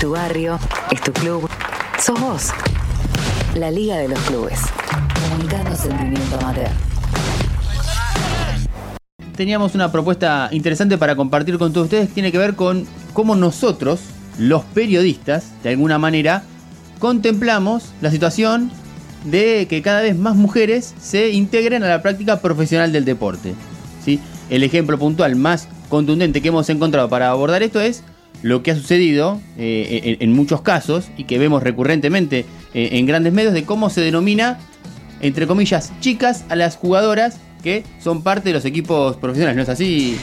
tu barrio, es tu club, sos vos. La Liga de los Clubes. Comunicando sentimiento amateur. Teníamos una propuesta interesante para compartir con todos ustedes. Tiene que ver con cómo nosotros, los periodistas, de alguna manera, contemplamos la situación de que cada vez más mujeres se integren a la práctica profesional del deporte. ¿sí? El ejemplo puntual más contundente que hemos encontrado para abordar esto es lo que ha sucedido eh, en, en muchos casos y que vemos recurrentemente eh, en grandes medios de cómo se denomina, entre comillas, chicas a las jugadoras que son parte de los equipos profesionales, ¿no es así?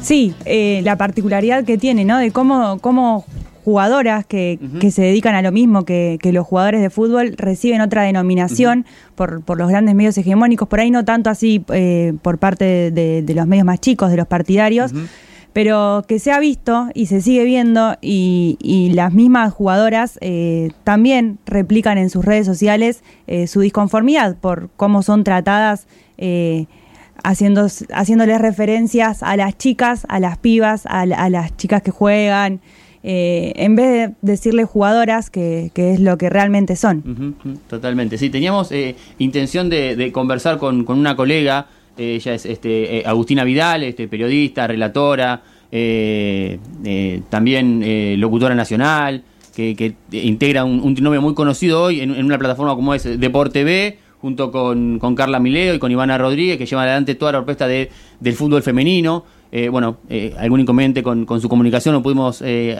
Sí, eh, la particularidad que tiene, ¿no? De cómo, cómo jugadoras que, que se dedican a lo mismo que, que los jugadores de fútbol reciben otra denominación por, por los grandes medios hegemónicos, por ahí no tanto así por parte de, de- de los medios más chicos, de los partidarios, pero que se ha visto y se sigue viendo y, y las mismas jugadoras eh, también replican en sus redes sociales eh, su disconformidad por cómo son tratadas. eh, haciendo, haciéndoles referencias a las chicas, a las pibas, a, la- a las chicas que juegan, eh, en vez de decirles jugadoras, que, que es lo que realmente son. Totalmente. Sí, teníamos eh, intención de, de conversar con, con una colega, ella es este, eh, Agustina Vidal, este, periodista, relatora, eh, eh, también locutora nacional, que, que integra un, un trinomio muy conocido hoy en, en una plataforma como es Deporte B, junto con, con Carla Mileo y con Ivana Rodríguez, que llevan adelante toda la orquesta de, del fútbol femenino. Eh, bueno, algún inconveniente con, con su comunicación, no pudimos eh,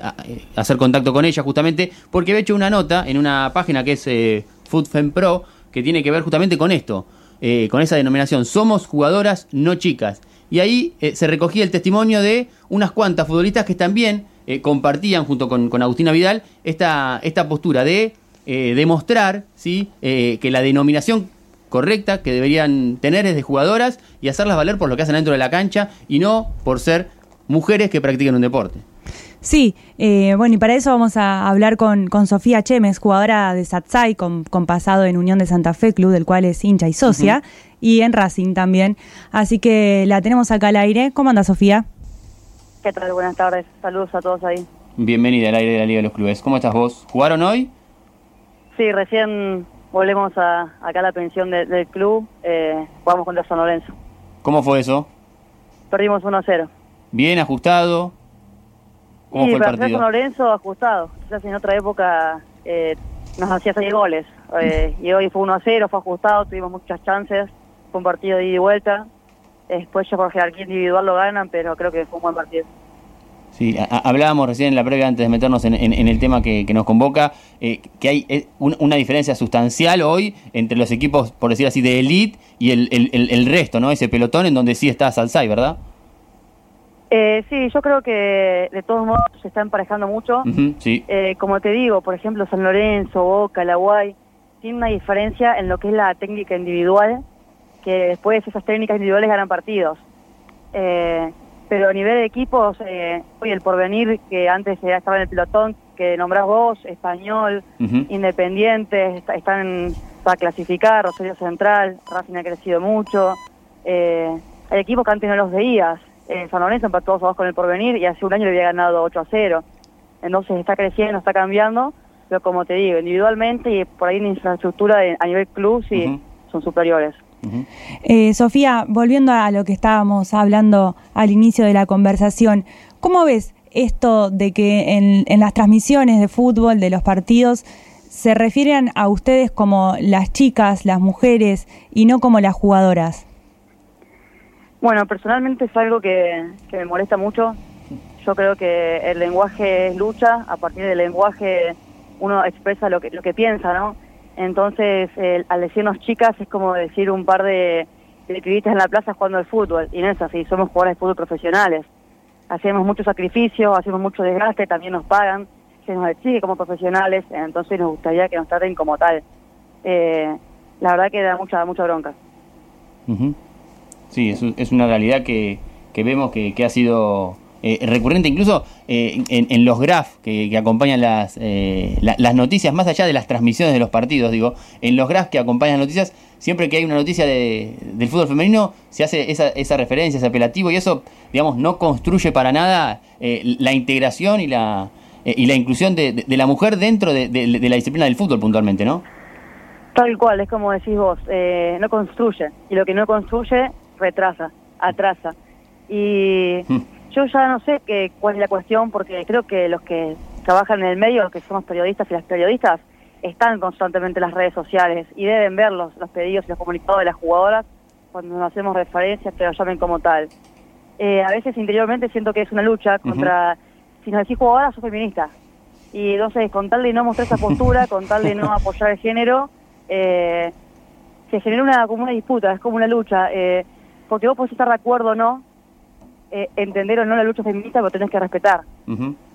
hacer contacto con ella justamente porque había hecho una nota en una página que es eh, FoodFem Pro que tiene que ver justamente con esto, eh, con esa denominación, somos jugadoras, no chicas. Y ahí eh, se recogía el testimonio de unas cuantas futbolistas que también eh, compartían junto con, con Agustina Vidal esta, esta postura de eh, demostrar ¿sí? Que la denominación correcta que deberían tener es de jugadoras y hacerlas valer por lo que hacen dentro de la cancha y no por ser mujeres que practican un deporte. Sí, eh, bueno, y para eso vamos a hablar con, con Sofía Chemes, jugadora de Satsai, con, con pasado en Unión de Santa Fe, club del cual es hincha y socia, y en Racing también. Así que la tenemos acá al aire. ¿Cómo anda, Sofía? ¿Qué tal? Buenas tardes. Saludos a todos ahí. Bienvenida al aire de la Liga de los Clubes. ¿Cómo estás vos? ¿Jugaron hoy? Sí, recién volvemos a, acá a la pensión de- del club. Eh, jugamos contra San Lorenzo. ¿Cómo fue eso? Perdimos 1 a 0. ¿Bien ajustado? ¿Cómo y fue el partido? San Lorenzo ajustado. Quizás en otra época eh, nos hacía 6 goles. Eh, y hoy fue 1 a 0, fue ajustado, tuvimos muchas chances. Fue un partido de ida y vuelta. Después ya por jerarquía individual lo ganan, pero creo que fue un buen partido. Sí, hablábamos recién en la previa antes de meternos en, en- en el tema que, que nos convoca, eh, que hay eh, un- una diferencia sustancial hoy entre los equipos, por decir así, de elite y el, el- el- el resto, ¿no? Ese pelotón en donde sí está Salsay, ¿verdad? Eh, sí, yo creo que de todos modos se está emparejando mucho. Sí. Eh, como te digo, por ejemplo, San Lorenzo, Boca, La Guay, tiene una diferencia en lo que es la técnica individual, que después esas técnicas individuales ganan partidos. Eh, pero a nivel de equipos, eh, hoy el porvenir, que antes ya estaba en el pelotón, que nombrás vos, Español. Independiente, está- están para clasificar, Rosario Central, Racing ha crecido mucho. Eh, hay equipos que antes no los veías. Eh, San Lorenzo empató dos a dos con el porvenir y hace un año le había ganado 8 a 0. Entonces está creciendo, está cambiando, pero como te digo, individualmente y por ahí en infraestructura de- a nivel club sí son superiores. Eh, Sofía, volviendo a lo que estábamos hablando al inicio de la conversación, ¿cómo ves esto de que en, en las transmisiones de fútbol, de los partidos, se refieren a ustedes como las chicas, las mujeres y no como las jugadoras? Bueno, personalmente es algo que, que me molesta mucho. Yo creo que el lenguaje es lucha, a partir del lenguaje uno expresa lo que, lo que piensa, ¿no? Entonces, el- al decirnos chicas es como decir un par de, de en la plaza jugando al fútbol, y no es así, somos jugadores de fútbol profesionales. Hacemos mucho sacrificio, hacemos mucho desgaste, también nos pagan, se nos exige como profesionales, entonces nos gustaría que nos traten como tal. Eh, la verdad que da mucha, mucha bronca. Ujú. Sí, es, es una realidad que, que vemos que, que ha sido eh, recurrente, incluso eh, en, en los graph que, acompañan las, eh, la- las noticias, más allá de las transmisiones de los partidos, digo, en los graph que acompañan las noticias, siempre que hay una noticia de- del fútbol femenino, se hace esa, esa referencia, ese apelativo, y eso, digamos, no construye para nada eh, la integración y la y la inclusión de, la mujer dentro de, la disciplina del fútbol puntualmente, ¿no? Tal cual, es como decís vos, eh, no construye, y lo que no construye retrasa, atrasa. Y hmm. yo ya no sé qué, cuál es la cuestión, porque creo que los que trabajan en el medio, los que somos periodistas y las periodistas, están constantemente en las redes sociales y deben ver los, pedidos y los comunicados de las jugadoras cuando nos hacemos referencias, que lo llamen como tal. Eh, a veces interiormente siento que es una lucha contra, si nos decís jugadora, sos feminista. Y entonces, con tal de no mostrar esa postura, con tal de no apoyar el género, eh, se genera una, como una disputa, es como una lucha. Eh, porque vos podés estar de acuerdo o no, eh, entender o no la lucha feminista, pero tenés que respetar.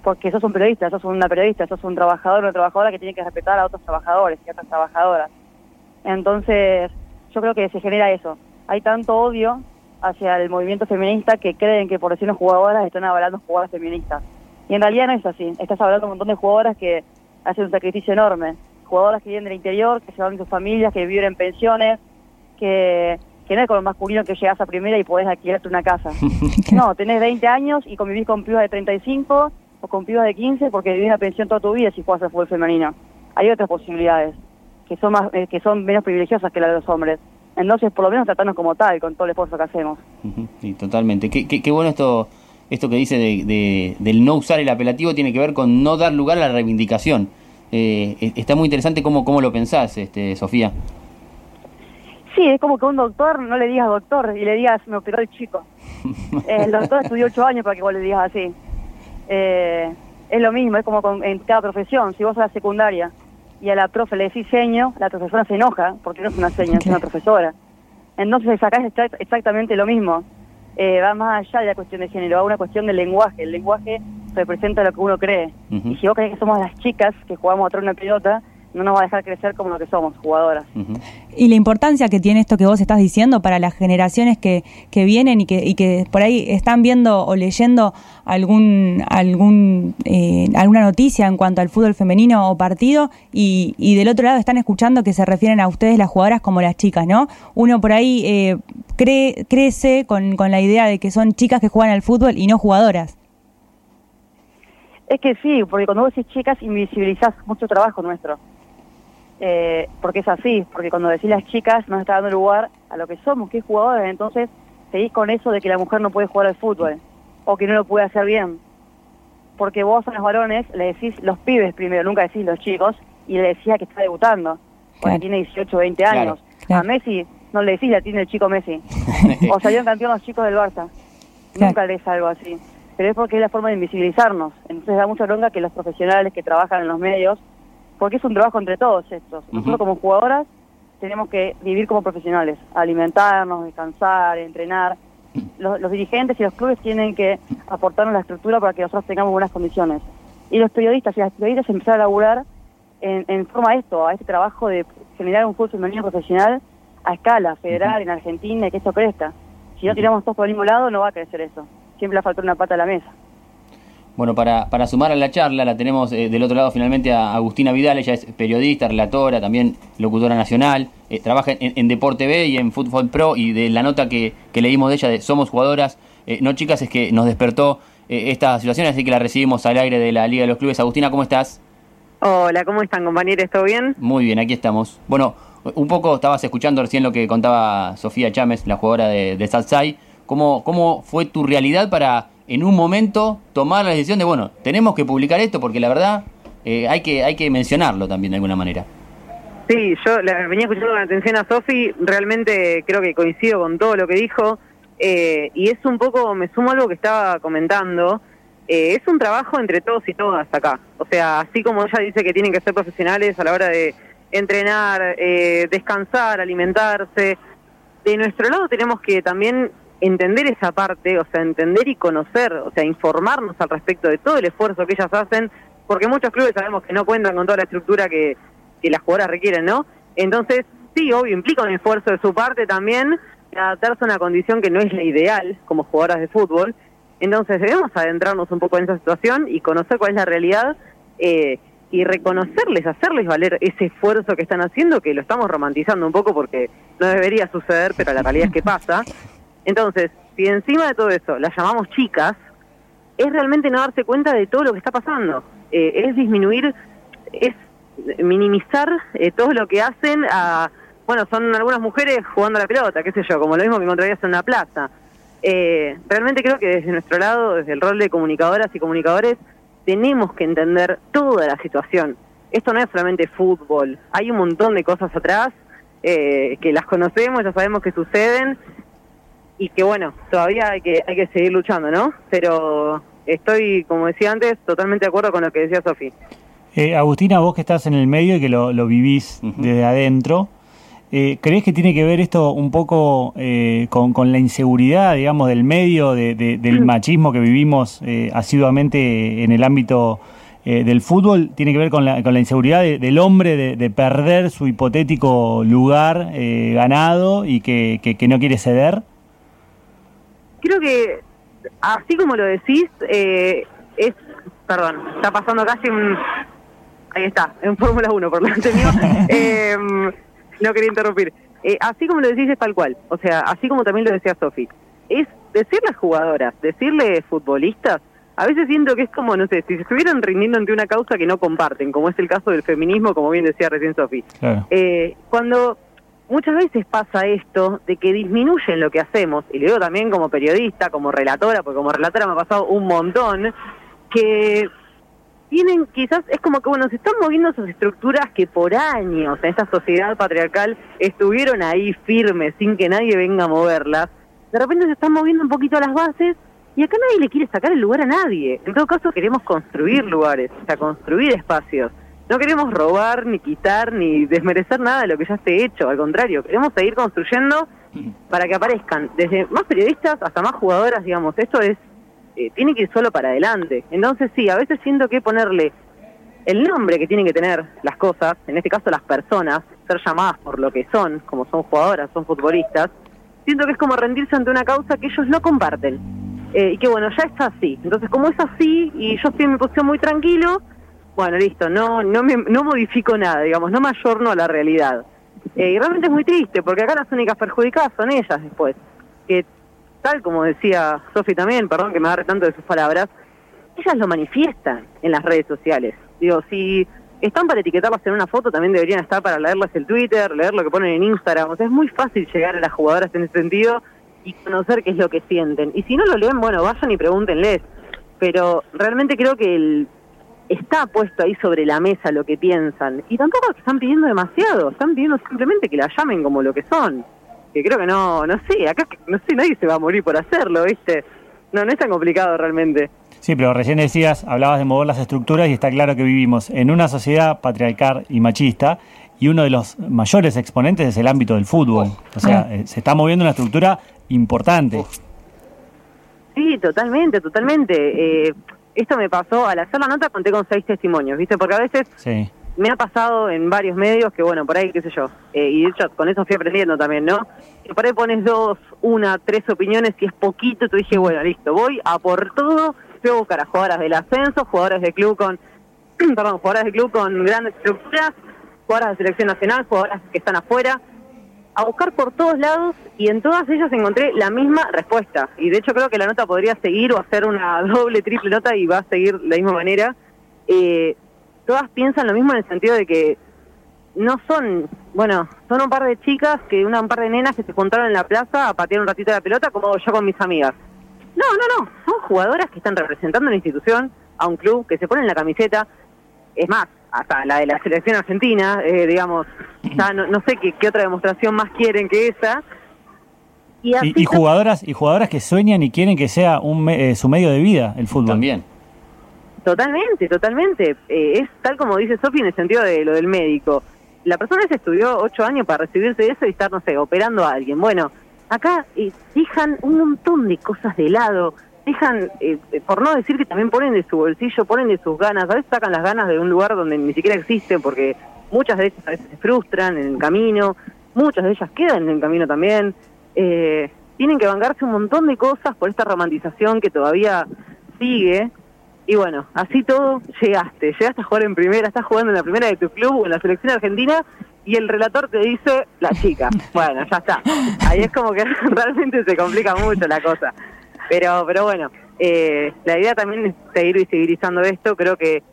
Porque sos un periodista, sos una periodista, sos un trabajador o una trabajadora que tiene que respetar a otros trabajadores y a otras trabajadoras. Entonces, yo creo que se genera eso. Hay tanto odio hacia el movimiento feminista que creen que por decirnos jugadoras están avalando jugadoras feministas. Y en realidad no es así. Estás hablando de un montón de jugadoras que hacen un sacrificio enorme. Jugadoras que viven del interior, que se van de sus familias, que viven en pensiones, que, es con lo masculino que llegas a primera y podés alquilarte una casa. no, tenés 20 años y convivís con pibas de 35 o con pibas de 15 porque vivís una pensión toda tu vida si juegas al fútbol femenino. Hay otras posibilidades que son más eh, que son menos privilegiosas que las de los hombres. Entonces, por lo menos tratarnos como tal, con todo el esfuerzo que hacemos. Sí, totalmente. Qué, qué, bueno esto esto que dice de, del no usar el apelativo tiene que ver con no dar lugar a la reivindicación. Eh, e, está muy interesante cómo, cómo lo pensás, este, Sofía. Sí, es como que un doctor no le digas doctor y le digas me operó el chico. Eh, el doctor estudió ocho años para que vos le digas así. Eh, es lo mismo, es como en cada profesión. Si vos a la secundaria y a la profe le decís seño, la profesora se enoja porque no es una seña, es una profesora. Entonces acá es exactamente lo mismo. Eh, va más allá de la cuestión de género, va una cuestión del lenguaje. El lenguaje representa lo que uno cree. Y si vos crees que somos las chicas que jugamos a traer una pelota, no nos va a dejar crecer como lo que somos, jugadoras. Y la importancia que tiene esto que vos estás diciendo para las generaciones que, que vienen y que, y que por ahí están viendo o leyendo algún, algún eh, alguna noticia en cuanto al fútbol femenino o partido y, y, del otro lado están escuchando que se refieren a ustedes las jugadoras como las chicas, ¿no? Uno por ahí eh, cree, crece con, con la idea de que son chicas que juegan al fútbol y no jugadoras. Es que sí, porque cuando vos decís chicas invisibilizás mucho trabajo nuestro eh, porque es así, porque cuando decís las chicas no está dando lugar a lo que somos, que es jugadores, entonces seguís con eso de que la mujer no puede jugar al fútbol o que no lo puede hacer bien. Porque vos a los varones le decís los pibes primero, nunca decís los chicos, y le decía que está debutando, cuando tiene 18 o 20 años. A Messi no le decís la tiene el chico Messi. o salieron campeón los chicos del Barça. Nunca le algo así. Pero es porque es la forma de invisibilizarnos. Entonces da mucha bronca que los profesionales que trabajan en los medios porque es un trabajo entre todos estos. Nosotros como jugadoras tenemos que vivir como profesionales, alimentarnos, descansar, entrenar. Los, dirigentes y los clubes tienen que aportarnos la estructura para que nosotros tengamos buenas condiciones. Y los periodistas y las periodistas empezar a laburar en, forma a esto, a este trabajo de generar un fútbol femenino profesional a escala federal en Argentina y que esto crezca. Si no tiramos todos por el mismo lado, no va a crecer eso. Siempre le falta una pata a la mesa. Bueno, para, para sumar a la charla, la tenemos eh, del otro lado finalmente a Agustina Vidal, ella es periodista, relatora, también locutora nacional, eh, trabaja en, Deporte B y en Fútbol Pro y de la nota que, que leímos de ella de Somos Jugadoras, eh, no chicas, es que nos despertó esta situación, así que la recibimos al aire de la Liga de los Clubes. Agustina, ¿cómo estás? Hola, ¿cómo están compañeros? ¿Todo bien? Muy bien, aquí estamos. Bueno, un poco estabas escuchando recién lo que contaba Sofía Chámez, la jugadora de, de. ¿Cómo, ¿Cómo fue tu realidad para en un momento tomar la decisión de, bueno, tenemos que publicar esto porque la verdad eh, hay, que, hay que mencionarlo también de alguna manera. Sí, yo la, venía escuchando con atención a Sofi, realmente creo que coincido con todo lo que dijo eh, y es un poco, me sumo a algo que estaba comentando, eh, es un trabajo entre todos y todas acá, o sea, así como ella dice que tienen que ser profesionales a la hora de entrenar, descansar, alimentarse, de nuestro lado tenemos que también entender esa parte, o sea, entender y conocer, o sea, informarnos al respecto de todo el esfuerzo que ellas hacen, porque muchos clubes sabemos que no cuentan con toda la estructura que, las jugadoras requieren, ¿no? Entonces, sí, obvio, implica un esfuerzo de su parte también, adaptarse a una condición que no es la ideal como jugadoras de fútbol. Entonces debemos adentrarnos un poco en esa situación y conocer cuál es la realidad eh, y reconocerles, hacerles valer ese esfuerzo que están haciendo, que lo estamos romantizando un poco porque no debería suceder, pero la realidad es que pasa. Entonces, si encima de todo eso las llamamos chicas, es realmente no darse cuenta de todo lo que está pasando. eh, es disminuir, es minimizar eh, todo lo que hacen a, bueno, son algunas mujeres jugando la pelota, qué sé yo, como lo mismo que encontrarías en una plaza. Eh, realmente creo que desde nuestro lado, desde el rol de comunicadoras y comunicadores, tenemos que entender toda la situación. Esto no es solamente fútbol, hay un montón de cosas atrás eh, que las conocemos, ya sabemos que suceden y que bueno, todavía hay que, hay que seguir luchando, ¿no? Pero estoy, como decía antes, totalmente de acuerdo con lo que decía Sofi. Eh, Agustina, vos que estás en el medio y que lo, vivís desde adentro, eh, ¿crees que tiene que ver esto un poco eh, con, la inseguridad, digamos, del medio, del machismo que vivimos eh, asiduamente en el ámbito del fútbol? ¿Tiene que ver con la, con la inseguridad del hombre de, perder su hipotético lugar ganado y que, que, no quiere ceder? Creo que, así como lo decís, es, perdón, está pasando casi un Ahí está, en Fórmula 1 por delante mío. Em, no quería interrumpir. Eh, así como lo decís es tal cual, o sea, así como también lo decía Sofi, es decirle a jugadoras, decirle futbolistas, a veces siento que es como, no sé, si se estuvieran rindiendo ante una causa que no comparten, como es el caso del feminismo, como bien decía recién Sofi. Eh, cuando muchas veces pasa esto de que disminuyen lo que hacemos, y lo digo también como periodista, como relatora, porque como relatora me ha pasado un montón, que tienen quizás, es como que, bueno, se están moviendo esas estructuras que por años en esta sociedad patriarcal estuvieron ahí firmes sin que nadie venga a moverlas. De repente se están moviendo un poquito las bases y acá nadie le quiere sacar el lugar a nadie. En todo caso queremos construir lugares, o sea, construir espacios. No queremos robar, ni quitar, ni desmerecer nada de lo que ya esté hecho. Al contrario, queremos seguir construyendo para que aparezcan desde más periodistas hasta más jugadoras, digamos. Esto es eh, tiene que ir solo para adelante. Entonces sí, a veces siento que ponerle el nombre que tienen que tener las cosas, en este caso las personas, ser llamadas por lo que son, como son jugadoras, son futbolistas, siento que es como rendirse ante una causa que ellos no comparten. Eh, y que bueno, ya está así. Entonces como es así y yo estoy en mi posición muy tranquilo, bueno, listo, no, no, me, no modifico nada, digamos, no me ayorno a la realidad. Eh, y realmente es muy triste, porque acá las únicas perjudicadas son ellas después, que tal como decía Sofi también, perdón que me agarre tanto de sus palabras, ellas lo manifiestan en las redes sociales. Digo, si están para etiquetarlas en una foto, también deberían estar para leerlas en Twitter, leer lo que ponen en Instagram. O sea, es muy fácil llegar a las jugadoras en ese sentido y conocer qué es lo que sienten. Y si no lo leen, bueno, vayan y pregúntenles. Pero realmente creo que el, está puesto ahí sobre la mesa lo que piensan. Y tampoco están pidiendo demasiado, están pidiendo simplemente que la llamen como lo que son que creo que no, no sé, acá no sé, nadie se va a morir por hacerlo, ¿viste? No, no es tan complicado realmente. Sí, pero recién decías, hablabas de mover las estructuras y está claro que vivimos en una sociedad patriarcal y machista y uno de los mayores exponentes es el ámbito del fútbol. O sea, eh, se está moviendo una estructura importante. Sí, totalmente, totalmente. Eh, esto me pasó, al hacer la nota conté con seis testimonios, ¿viste? Porque a veces sí me ha pasado en varios medios que, bueno, por ahí, qué sé yo, eh, y de hecho con eso fui aprendiendo también, ¿no? Que por ahí pones dos, una, tres opiniones y es poquito, tú dije, bueno, listo, voy a por todo, voy a buscar a jugadoras del ascenso, jugadoras de club con, perdón, jugadoras de club con grandes estructuras, jugadoras de selección nacional, jugadoras que están afuera, a buscar por todos lados y en todas ellas encontré la misma respuesta. Y de hecho creo que la nota podría seguir o hacer una doble, triple nota y va a seguir de la misma manera. Eh, todas piensan lo mismo en el sentido de que no son, bueno, son un par de chicas, que una, un par de nenas que se juntaron en la plaza a patear un ratito la pelota como yo con mis amigas. No, no, no, son jugadoras que están representando a una institución, a un club, que se ponen la camiseta. Es más, hasta la de la selección argentina, eh, digamos, ya no, no sé qué, qué, otra demostración más quieren que esa. Y, jugadoras y jugadoras que sueñan y quieren que sea un, eh, su medio de vida el fútbol. También. Totalmente, totalmente. Eh, es tal como dice Sofi en el sentido de lo del médico. La persona se estudió ocho años para recibirse de eso y estar, no sé, operando a alguien. Bueno, acá eh, dejan un montón de cosas de lado, dejan, eh, por no decir que también ponen de su bolsillo, ponen de sus ganas, a veces sacan las ganas de un lugar donde ni siquiera existen porque muchas de ellas a veces se frustran en el camino, muchas de ellas quedan en el camino también. tienen que bancarse un montón de cosas por esta romantización que todavía sigue y bueno, así todo llegaste, llegaste a jugar en primera, estás jugando en la primera de tu club o en la selección argentina y el relator te dice la chica. Bueno, ya está. Ahí es como que realmente se complica mucho la cosa. Pero, pero bueno, eh, la idea también es seguir visibilizando esto. Creo que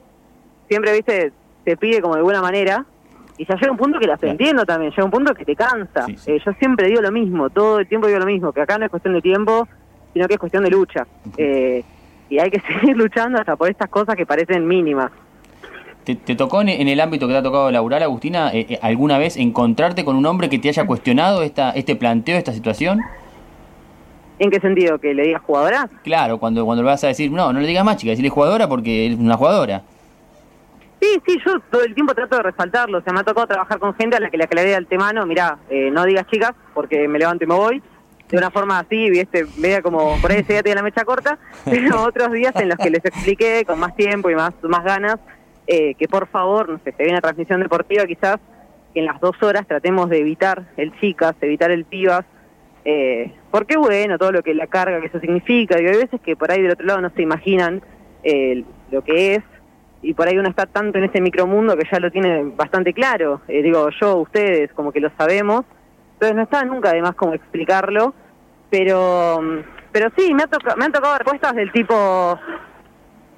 siempre, viste, te pide como de buena manera. Y ya llega un punto que las entiendo también, llega un punto que te cansa. Eh, yo siempre digo lo mismo, todo el tiempo digo lo mismo, que acá no es cuestión de tiempo, sino que es cuestión de lucha. Eh, y hay que seguir luchando hasta por estas cosas que parecen mínimas. ¿Te, tocó en, el ámbito que te ha tocado laburar, Agustina, eh, eh, alguna vez encontrarte con un hombre que te haya cuestionado esta, este planteo, esta situación? ¿En qué sentido? ¿Que le digas jugadora? Claro, cuando, cuando le vas a decir, no, no le digas más chica, decirle jugadora porque es una jugadora. Sí, sí, yo todo el tiempo trato de resaltarlo. O sea, me ha tocado trabajar con gente a la que le aclaré al tema, no, mirá, eh, no digas chicas porque me levanto y me voy. De una forma así, viste, media como por ahí ese día tiene la mecha corta, pero otros días en los que les expliqué con más tiempo y más, más ganas eh, que por favor, no sé, se viene una transmisión deportiva quizás que en las dos horas tratemos de evitar el chicas, evitar el pibas, eh, porque bueno, todo lo que la carga que eso significa, y hay veces que por ahí del otro lado no se imaginan eh, lo que es, y por ahí uno está tanto en ese micromundo que ya lo tiene bastante claro, eh, digo yo, ustedes, como que lo sabemos, entonces no está nunca además como explicarlo, pero pero sí, me, ha me han tocado respuestas del tipo,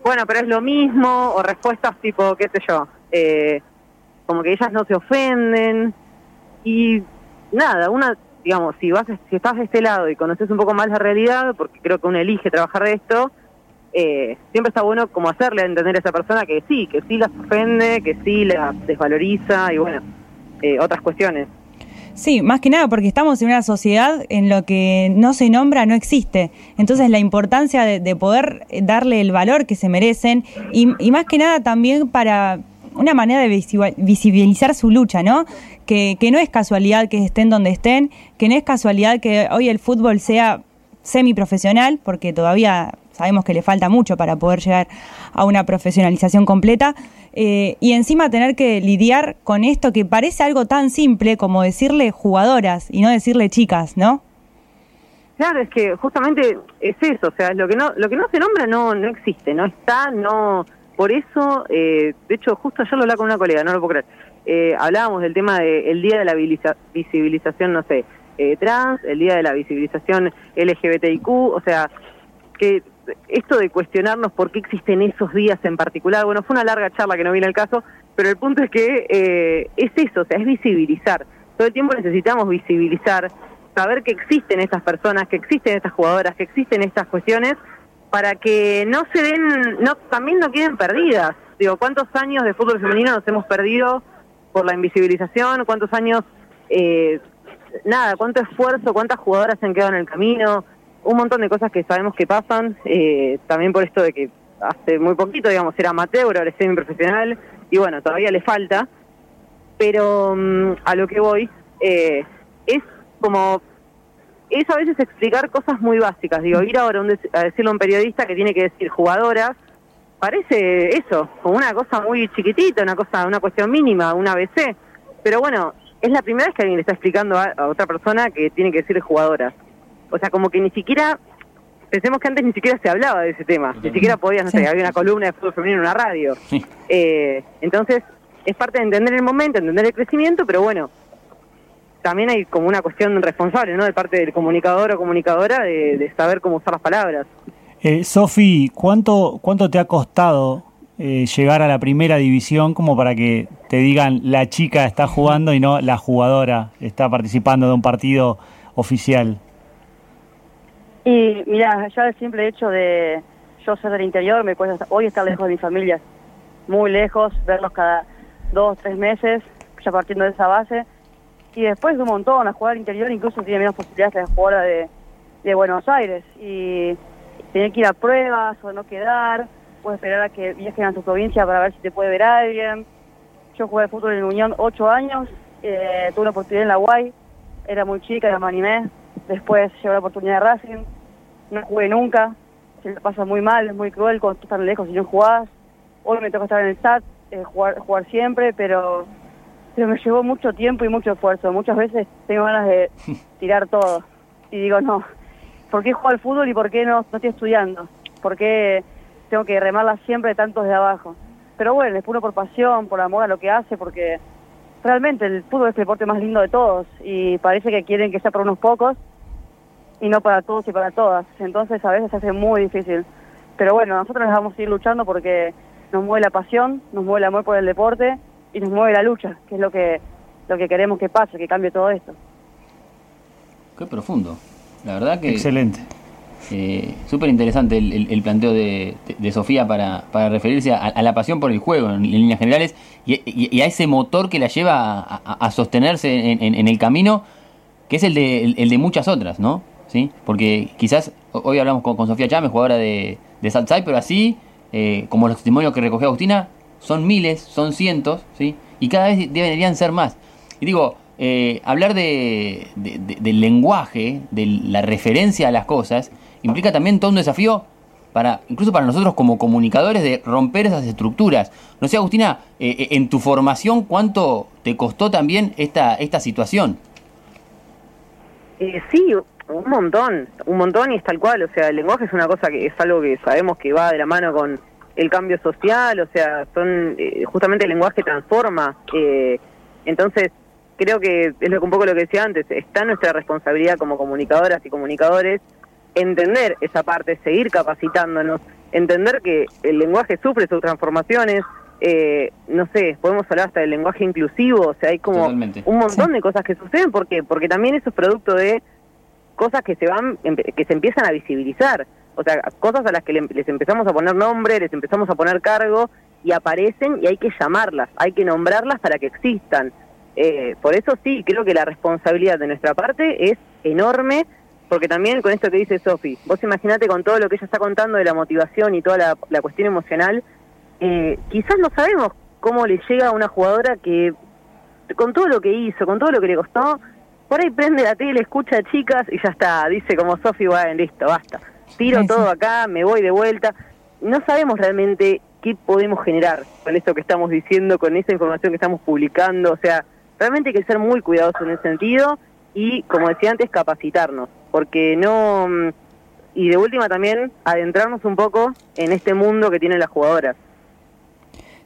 bueno, pero es lo mismo, o respuestas tipo, qué sé yo, eh, como que ellas no se ofenden, y nada, una, digamos, si vas, si estás de este lado y conoces un poco más la realidad, porque creo que uno elige trabajar de esto, eh, siempre está bueno como hacerle entender a esa persona que sí, que sí las ofende, que sí las desvaloriza, y bueno, eh, otras cuestiones. Sí, más que nada porque estamos en una sociedad en lo que no se nombra no existe. Entonces la importancia de, poder darle el valor que se merecen y, más que nada también para una manera de visibilizar su lucha, ¿no? Que, no es casualidad que estén donde estén, que no es casualidad que hoy el fútbol sea semiprofesional, porque todavía sabemos que le falta mucho para poder llegar a una profesionalización completa, eh, y encima tener que lidiar con esto que parece algo tan simple como decirle jugadoras y no decirle chicas, ¿no? Claro, es que justamente es eso, o sea, lo que no lo que no se nombra no no existe, no está, no por eso, eh, de hecho, justo ayer lo hablaba con una colega, no lo puedo creer, eh, hablábamos del tema del Día de la Visibilización, no sé, trans, el Día de la Visibilización LGBTIQ, o sea, que esto de cuestionarnos por qué existen esos días en particular, bueno, fue una larga charla que no viene al caso, pero el punto es que eh, es eso, o sea, es visibilizar. Todo el tiempo necesitamos visibilizar, saber que existen estas personas, que existen estas jugadoras, que existen estas cuestiones, para que no se den, no, también no queden perdidas. Digo, ¿cuántos años de fútbol femenino nos hemos perdido por la invisibilización? ¿Cuántos años, eh, nada, cuánto esfuerzo, cuántas jugadoras se han quedado en el camino? un montón de cosas que sabemos que pasan, eh, también por esto de que hace muy poquito, digamos, era amateur, ahora es semi-profesional, y bueno, todavía le falta, pero mm, a lo que voy, eh, es como, es a veces explicar cosas muy básicas, digo, ir ahora a decirle a un periodista que tiene que decir jugadoras, parece eso, como una cosa muy chiquitita, una cosa, una cuestión mínima, una ABC, pero bueno, es la primera vez que alguien le está explicando a, a otra persona que tiene que decir jugadoras. O sea, como que ni siquiera, pensemos que antes ni siquiera se hablaba de ese tema, ni siquiera podías, no sé, había una columna de fútbol femenino en una radio. Eh, entonces, es parte de entender el momento, entender el crecimiento, pero bueno, también hay como una cuestión responsable, ¿no? De parte del comunicador o comunicadora de, saber cómo usar las palabras. Eh, Sofi, ¿cuánto, ¿cuánto te ha costado eh, llegar a la primera división como para que te digan la chica está jugando y no la jugadora está participando de un partido oficial? Y mira, ya el simple hecho de yo ser del interior, me cuesta hoy estar lejos de mi familia, muy lejos, verlos cada dos, tres meses, ya partiendo de esa base. Y después de un montón, a jugar al interior incluso tiene menos posibilidades que la jugadora de, de Buenos Aires. Y tener que ir a pruebas o no quedar, puedes esperar a que viajen a tu provincia para ver si te puede ver alguien. Yo jugué fútbol en Unión ocho años, eh, tuve una oportunidad en la UAI, era muy chica, me animé. Después llegó la oportunidad de Racing, no jugué nunca, se me pasa muy mal, es muy cruel cuando tú estás lejos y no jugás. Hoy me toca estar en el SAT, eh, jugar, jugar siempre, pero, pero me llevó mucho tiempo y mucho esfuerzo. Muchas veces tengo ganas de tirar todo y digo, no, ¿por qué juego al fútbol y por qué no, no estoy estudiando? ¿Por qué tengo que remarla siempre tanto desde abajo? Pero bueno, es puro por pasión, por amor a lo que hace, porque realmente el fútbol es el deporte más lindo de todos y parece que quieren que sea por unos pocos y no para todos y para todas. Entonces a veces se hace muy difícil. Pero bueno, nosotros les vamos a ir luchando porque nos mueve la pasión, nos mueve el amor por el deporte y nos mueve la lucha, que es lo que, lo que queremos que pase, que cambie todo esto. Qué profundo. La verdad que... Excelente. Eh, Súper interesante el, planteo de, Sofía para, referirse a, la pasión por el juego en, líneas generales y, a ese motor que la lleva a, sostenerse en, el camino, que es el de, el, de muchas otras, ¿no? ¿Sí? Porque quizás hoy hablamos con, Sofía Chávez, jugadora de, de Salsai, pero así, eh, como los testimonios que recogió Agustina, son miles, son cientos, ¿sí? y cada vez deberían ser más. Y digo, eh, hablar de, del lenguaje, de la referencia a las cosas, implica también todo un desafío para, incluso para nosotros como comunicadores, de romper esas estructuras. No sé, Agustina, eh, eh, en tu formación, ¿cuánto te costó también esta, esta situación? Eh, sí, un montón, un montón y es tal cual. O sea, el lenguaje es una cosa que es algo que sabemos que va de la mano con el cambio social, o sea, son justamente el lenguaje transforma. entonces, creo que es lo, un poco lo que decía antes, está nuestra responsabilidad como comunicadoras y comunicadores entender esa parte, seguir capacitándonos, entender que el lenguaje sufre sus transformaciones, eh, no sé, podemos hablar hasta del lenguaje inclusivo, o sea, hay como un montón de cosas que suceden, ¿por qué? Porque también eso es producto de cosas que se van, que se empiezan a visibilizar, o sea, cosas a las que les empezamos a poner nombre, les empezamos a poner cargo y aparecen y hay que llamarlas, hay que nombrarlas para que existan. Eh, por eso sí, creo que la responsabilidad de nuestra parte es enorme porque también con esto que dice Sofi, vos imaginate con todo lo que ella está contando de la motivación y toda la, cuestión emocional, eh, quizás no sabemos cómo le llega a una jugadora que con todo lo que hizo, con todo lo que le costó, por ahí prende la tele, escucha a chicas y ya está, dice como Sofi, bueno, listo, basta, tiro todo acá, me voy de vuelta. No sabemos realmente qué podemos generar con esto que estamos diciendo, con esa información que estamos publicando, o sea, realmente hay que ser muy cuidadosos en ese sentido y, como decía antes, capacitarnos porque no... Mm, y de última también adentrarnos un poco en este mundo que tienen las jugadoras.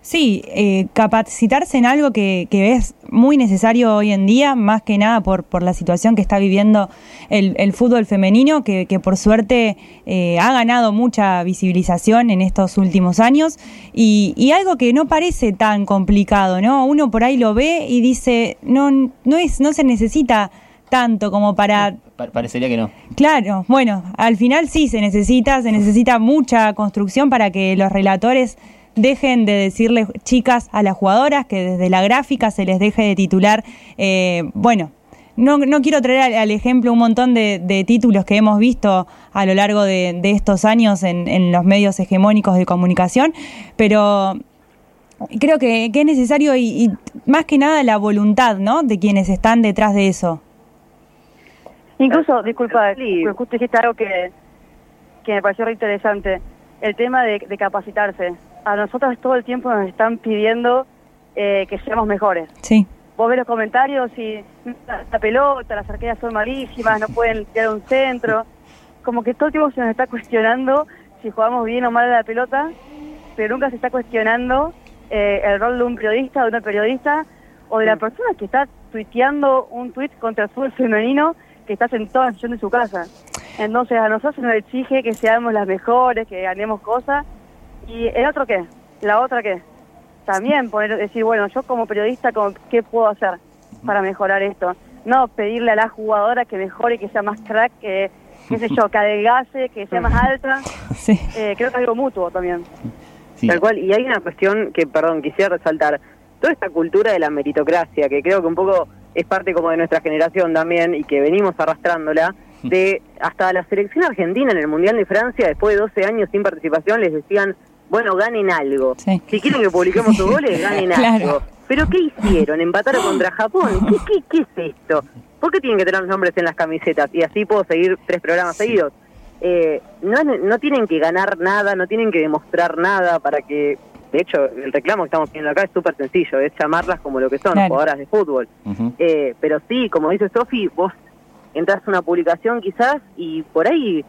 Sí, eh, capacitarse en algo que, es muy necesario hoy en día, más que nada por, por la situación que está viviendo el, fútbol femenino, que, por suerte eh, ha ganado mucha visibilización en estos últimos años, y, y, algo que no parece tan complicado, ¿no? Uno por ahí lo ve y dice, no, no, es, no se necesita tanto como para... parecería que no. Claro, bueno, al final sí se necesita, se necesita mucha construcción para que los relatores dejen de decirle chicas a las jugadoras, que desde la gráfica se les deje de titular, eh, bueno, no, no, quiero traer al, ejemplo un montón de, títulos que hemos visto a lo largo de, estos años en, los medios hegemónicos de comunicación, pero creo que, es necesario y, y, más que nada la voluntad ¿no? de quienes están detrás de eso. Incluso, disculpa, justo dijiste algo que, que me pareció re interesante, el tema de, capacitarse. A nosotros todo el tiempo nos están pidiendo eh, que seamos mejores. Sí. Vos ves los comentarios y la, pelota, las arqueras son malísimas, no pueden tirar un centro. Como que todo el tiempo se nos está cuestionando si jugamos bien o mal a la pelota, pero nunca se está cuestionando eh, el rol de un periodista, de una periodista, o de la persona que está tuiteando un tuit contra el fútbol femenino que está sentado en de su casa. Entonces a nosotros nos exige que seamos las mejores, que ganemos cosas. ¿Y el otro qué? ¿La otra qué? También poner, decir, bueno, yo como periodista, ¿qué puedo hacer para mejorar esto? No pedirle a la jugadora que mejore, que sea más crack, que, qué sé yo, que adelgase, que sea más alta. Sí. Eh, creo que es algo mutuo también. Tal cual, y hay una cuestión que, perdón, quisiera resaltar. Toda esta cultura de la meritocracia, que creo que un poco es parte como de nuestra generación también y que venimos arrastrándola, de hasta la selección argentina en el Mundial de Francia, después de 12 años sin participación, les decían, bueno, ganen algo. Si quieren que publiquemos sus goles, ganen algo. Pero ¿qué hicieron? ¿Empataron contra Japón? ¿Qué, qué, es esto? ¿Por qué tienen que tener los nombres en las camisetas? Y así puedo seguir tres programas seguidos. Eh, no, no tienen que ganar nada, no tienen que demostrar nada para que de hecho, el reclamo que estamos teniendo acá es súper sencillo, es llamarlas como lo que son, jugadoras de fútbol. Eh, pero sí, como dice Sofi, vos entras a una publicación quizás y por ahí,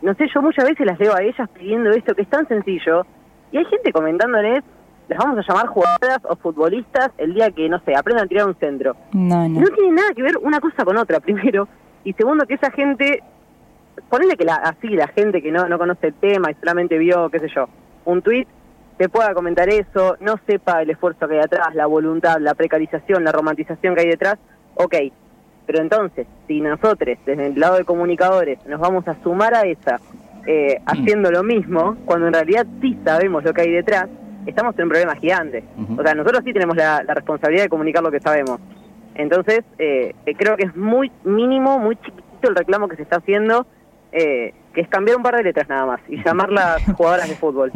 no sé, yo muchas veces las leo a ellas pidiendo esto que es tan sencillo y hay gente comentándoles, las vamos a llamar jugadoras o futbolistas el día que, no sé, aprendan a tirar un centro. No, no. No tiene nada que ver una cosa con otra, primero. Y segundo, que esa gente, ponele que la, así la gente que no, no conoce el tema y solamente vio, qué sé yo, un tuit te pueda comentar eso, no sepa el esfuerzo que hay atrás, la voluntad, la precarización, la romantización que hay detrás, ok. Pero entonces, si nosotros, desde el lado de comunicadores, nos vamos a sumar a esa, eh, haciendo lo mismo, cuando en realidad sí sabemos lo que hay detrás, estamos en un problema gigante. O sea, nosotros sí tenemos la, la responsabilidad de comunicar lo que sabemos. Entonces, eh, eh, creo que es muy mínimo, muy chiquitito el reclamo que se está haciendo, eh, que es cambiar un par de letras nada más y llamarlas jugadoras de fútbol.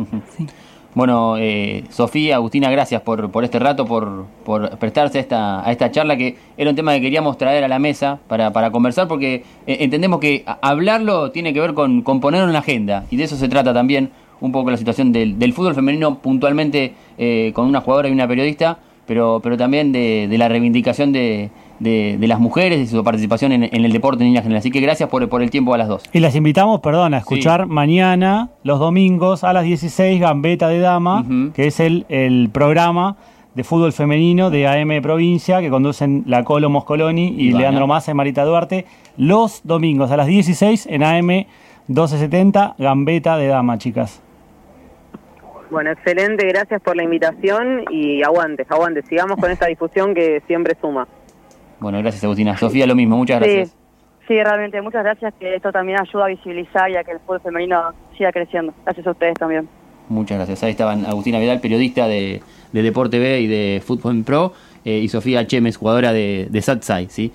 Bueno, eh, Sofía, Agustina, gracias por, por este rato, por, por prestarse a esta, a esta charla, que era un tema que queríamos traer a la mesa para, para conversar, porque eh, entendemos que hablarlo tiene que ver con, con ponerlo en la agenda, y de eso se trata también un poco la situación del, del fútbol femenino, puntualmente eh, con una jugadora y una periodista, pero, pero también de, de la reivindicación de, de, de las mujeres y su participación en, en el deporte en línea general. Así que gracias por, por el tiempo a las dos. Y las invitamos, perdón, a escuchar mañana, los domingos, a las 16, Gambeta de Dama, que es el, el programa de fútbol femenino de AM Provincia, que conducen la Colo Moscoloni y Ivana. Leandro Massa y Marita Duarte, los domingos a las 16 en AM 1270, Gambeta de Dama, chicas. Bueno, excelente, gracias por la invitación y aguante, aguante, sigamos con esta difusión que siempre suma. Bueno, gracias Agustina. Sofía, lo mismo, muchas gracias. Sí, sí, realmente, muchas gracias, que esto también ayuda a visibilizar y a que el fútbol femenino siga creciendo. Gracias a ustedes también. Muchas gracias. Ahí estaban Agustina Vidal, periodista de, de Deporte B y de Fútbol en Pro, eh, y Sofía Chemes, jugadora de, de Satsai, ¿sí?